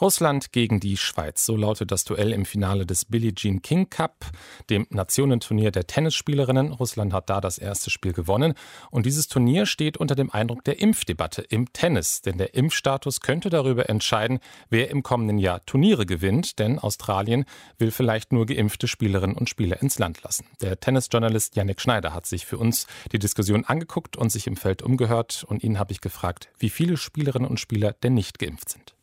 Russland gegen die Schweiz. So lautet das Duell im Finale des Billie Jean King Cup, dem Nationenturnier der Tennisspielerinnen. Russland hat da das erste Spiel gewonnen. Und dieses Turnier steht unter dem Eindruck der Impfdebatte im Tennis. Denn der Impfstatus könnte darüber entscheiden, wer im kommenden Jahr Turniere gewinnt. Denn Australien will vielleicht nur geimpfte Spielerinnen und Spieler ins Land lassen. Der Tennisjournalist Yannick Schneider hat sich für uns die Diskussion angeguckt und sich im Feld umgehört. Und ihn habe ich gefragt, wie viele Spielerinnen und Spieler denn nicht geimpft sind.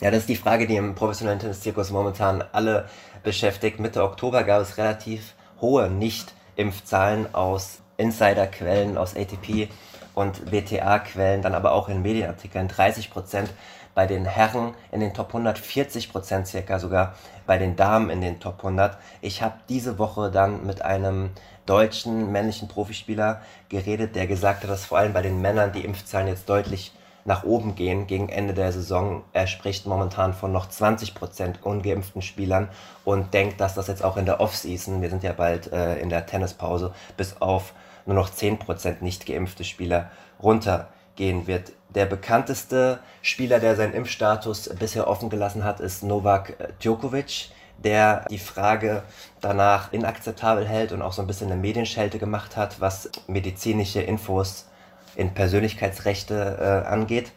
Ja, das ist die Frage, die im professionellen Tennis-Zirkus momentan alle beschäftigt. Mitte Oktober gab es relativ hohe Nicht-Impfzahlen aus Insider-Quellen, aus ATP und WTA-Quellen, dann aber auch in Medienartikeln. 30 Prozent bei den Herren in den Top 100, 40 Prozent circa sogar bei den Damen in den Top 100. Ich habe diese Woche dann mit einem deutschen männlichen Profispieler geredet, der gesagt hat, dass vor allem bei den Männern die Impfzahlen jetzt deutlich nach oben gehen gegen Ende der Saison. Er spricht momentan von noch 20% ungeimpften Spielern und denkt, dass das jetzt auch in der Offseason, wir sind ja bald äh, in der Tennispause, bis auf nur noch 10% nicht geimpfte Spieler runtergehen wird. Der bekannteste Spieler, der seinen Impfstatus bisher offen gelassen hat, ist Novak Djokovic der die Frage danach inakzeptabel hält und auch so ein bisschen eine Medienschelte gemacht hat, was medizinische Infos in Persönlichkeitsrechte äh, angeht.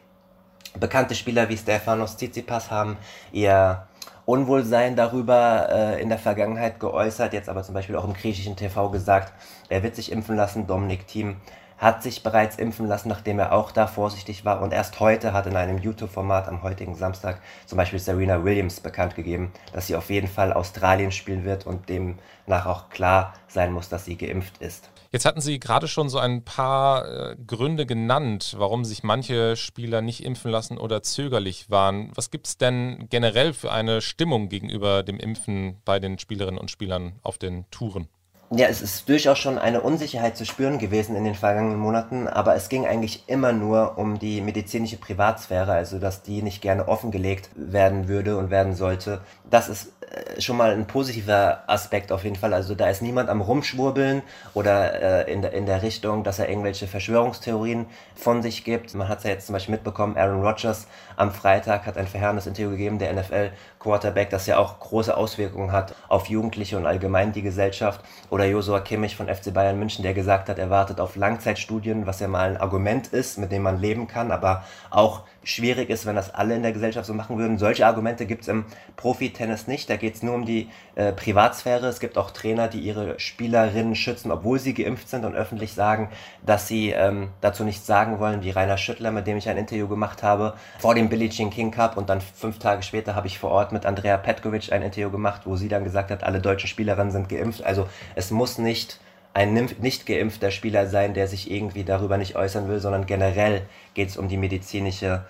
Bekannte Spieler wie Stefanos Tsitsipas haben ihr Unwohlsein darüber äh, in der Vergangenheit geäußert, jetzt aber zum Beispiel auch im griechischen TV gesagt, er wird sich impfen lassen. Dominik Thiem hat sich bereits impfen lassen, nachdem er auch da vorsichtig war. Und erst heute hat in einem YouTube-Format am heutigen Samstag zum Beispiel Serena Williams bekannt gegeben, dass sie auf jeden Fall Australien spielen wird und demnach auch klar sein muss, dass sie geimpft ist. Jetzt hatten Sie gerade schon so ein paar äh, Gründe genannt, warum sich manche Spieler nicht impfen lassen oder zögerlich waren. Was gibt es denn generell für eine Stimmung gegenüber dem Impfen bei den Spielerinnen und Spielern auf den Touren? Ja, es ist durchaus schon eine Unsicherheit zu spüren gewesen in den vergangenen Monaten, aber es ging eigentlich immer nur um die medizinische Privatsphäre, also dass die nicht gerne offengelegt werden würde und werden sollte. Das ist schon mal ein positiver Aspekt auf jeden Fall. Also da ist niemand am Rumschwurbeln oder äh, in, der, in der Richtung, dass er irgendwelche Verschwörungstheorien von sich gibt. Man hat es ja jetzt zum Beispiel mitbekommen, Aaron Rodgers am Freitag hat ein verheerendes Interview gegeben, der NFL-Quarterback, das ja auch große Auswirkungen hat auf Jugendliche und allgemein die Gesellschaft. Oder Josua Kimmich von FC Bayern München, der gesagt hat, er wartet auf Langzeitstudien, was ja mal ein Argument ist, mit dem man leben kann, aber auch schwierig ist, wenn das alle in der Gesellschaft so machen würden. Solche Argumente gibt es im Profi-Tennis nicht. Da geht es nur um die äh, Privatsphäre. Es gibt auch Trainer, die ihre Spielerinnen schützen, obwohl sie geimpft sind und öffentlich sagen, dass sie ähm, dazu nichts sagen wollen, wie Rainer Schüttler, mit dem ich ein Interview gemacht habe, vor dem Billie Jean King Cup. Und dann fünf Tage später habe ich vor Ort mit Andrea Petkovic ein Interview gemacht, wo sie dann gesagt hat, alle deutschen Spielerinnen sind geimpft. Also es muss nicht ein nicht geimpfter Spieler sein, der sich irgendwie darüber nicht äußern will, sondern generell geht es um die medizinische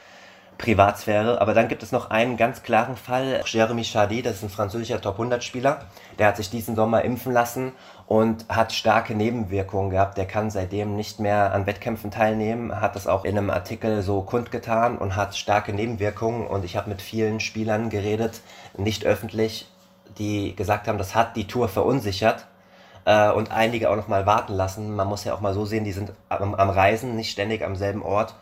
Privatsphäre. Aber dann gibt es noch einen ganz klaren Fall. Jeremy Chardy, das ist ein französischer Top-100-Spieler, der hat sich diesen Sommer impfen lassen und hat starke Nebenwirkungen gehabt. Der kann seitdem nicht mehr an Wettkämpfen teilnehmen, hat das auch in einem Artikel so kundgetan und hat starke Nebenwirkungen. Und ich habe mit vielen Spielern geredet, nicht öffentlich, die gesagt haben, das hat die Tour verunsichert äh, und einige auch noch mal warten lassen. Man muss ja auch mal so sehen, die sind am, am Reisen, nicht ständig am selben Ort.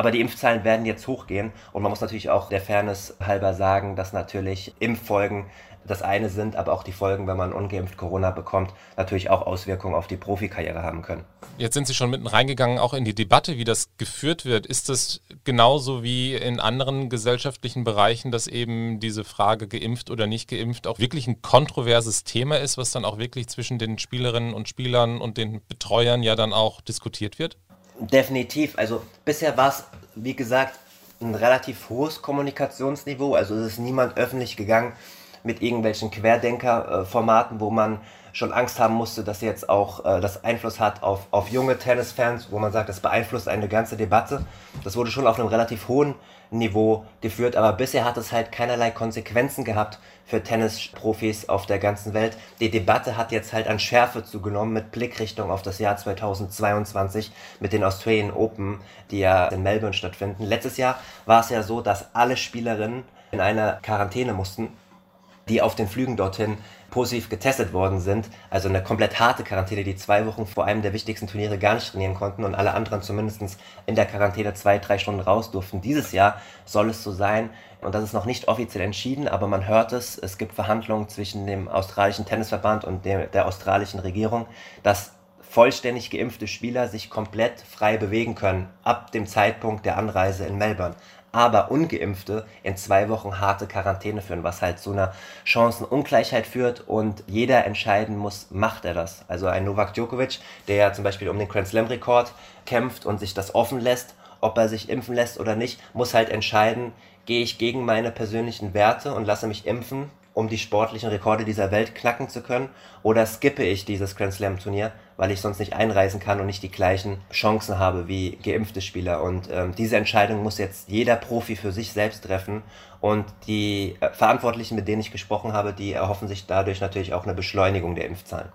Aber die Impfzahlen werden jetzt hochgehen und man muss natürlich auch der Fairness halber sagen, dass natürlich Impffolgen das eine sind, aber auch die Folgen, wenn man ungeimpft Corona bekommt, natürlich auch Auswirkungen auf die Profikarriere haben können. Jetzt sind Sie schon mitten reingegangen, auch in die Debatte, wie das geführt wird. Ist das genauso wie in anderen gesellschaftlichen Bereichen, dass eben diese Frage geimpft oder nicht geimpft auch wirklich ein kontroverses Thema ist, was dann auch wirklich zwischen den Spielerinnen und Spielern und den Betreuern ja dann auch diskutiert wird? Definitiv. Also bisher war es, wie gesagt, ein relativ hohes Kommunikationsniveau. Also es ist niemand öffentlich gegangen mit irgendwelchen Querdenker-Formaten, wo man schon Angst haben musste, dass jetzt auch äh, das Einfluss hat auf, auf junge Tennisfans, wo man sagt, das beeinflusst eine ganze Debatte. Das wurde schon auf einem relativ hohen Niveau geführt, aber bisher hat es halt keinerlei Konsequenzen gehabt für Tennisprofis auf der ganzen Welt. Die Debatte hat jetzt halt an Schärfe zugenommen mit Blickrichtung auf das Jahr 2022 mit den Australian Open, die ja in Melbourne stattfinden. Letztes Jahr war es ja so, dass alle Spielerinnen in einer Quarantäne mussten die auf den Flügen dorthin positiv getestet worden sind. Also eine komplett harte Quarantäne, die zwei Wochen vor einem der wichtigsten Turniere gar nicht trainieren konnten und alle anderen zumindest in der Quarantäne zwei, drei Stunden raus durften. Dieses Jahr soll es so sein. Und das ist noch nicht offiziell entschieden, aber man hört es. Es gibt Verhandlungen zwischen dem australischen Tennisverband und der, der australischen Regierung, dass vollständig geimpfte Spieler sich komplett frei bewegen können ab dem Zeitpunkt der Anreise in Melbourne aber Ungeimpfte in zwei Wochen harte Quarantäne führen, was halt zu einer Chancenungleichheit führt und jeder entscheiden muss, macht er das. Also ein Novak Djokovic, der ja zum Beispiel um den Grand Slam Rekord kämpft und sich das offen lässt, ob er sich impfen lässt oder nicht, muss halt entscheiden, gehe ich gegen meine persönlichen Werte und lasse mich impfen um die sportlichen Rekorde dieser Welt knacken zu können? Oder skippe ich dieses Grand Slam Turnier, weil ich sonst nicht einreisen kann und nicht die gleichen Chancen habe wie geimpfte Spieler? Und ähm, diese Entscheidung muss jetzt jeder Profi für sich selbst treffen. Und die äh, Verantwortlichen, mit denen ich gesprochen habe, die erhoffen sich dadurch natürlich auch eine Beschleunigung der Impfzahlen.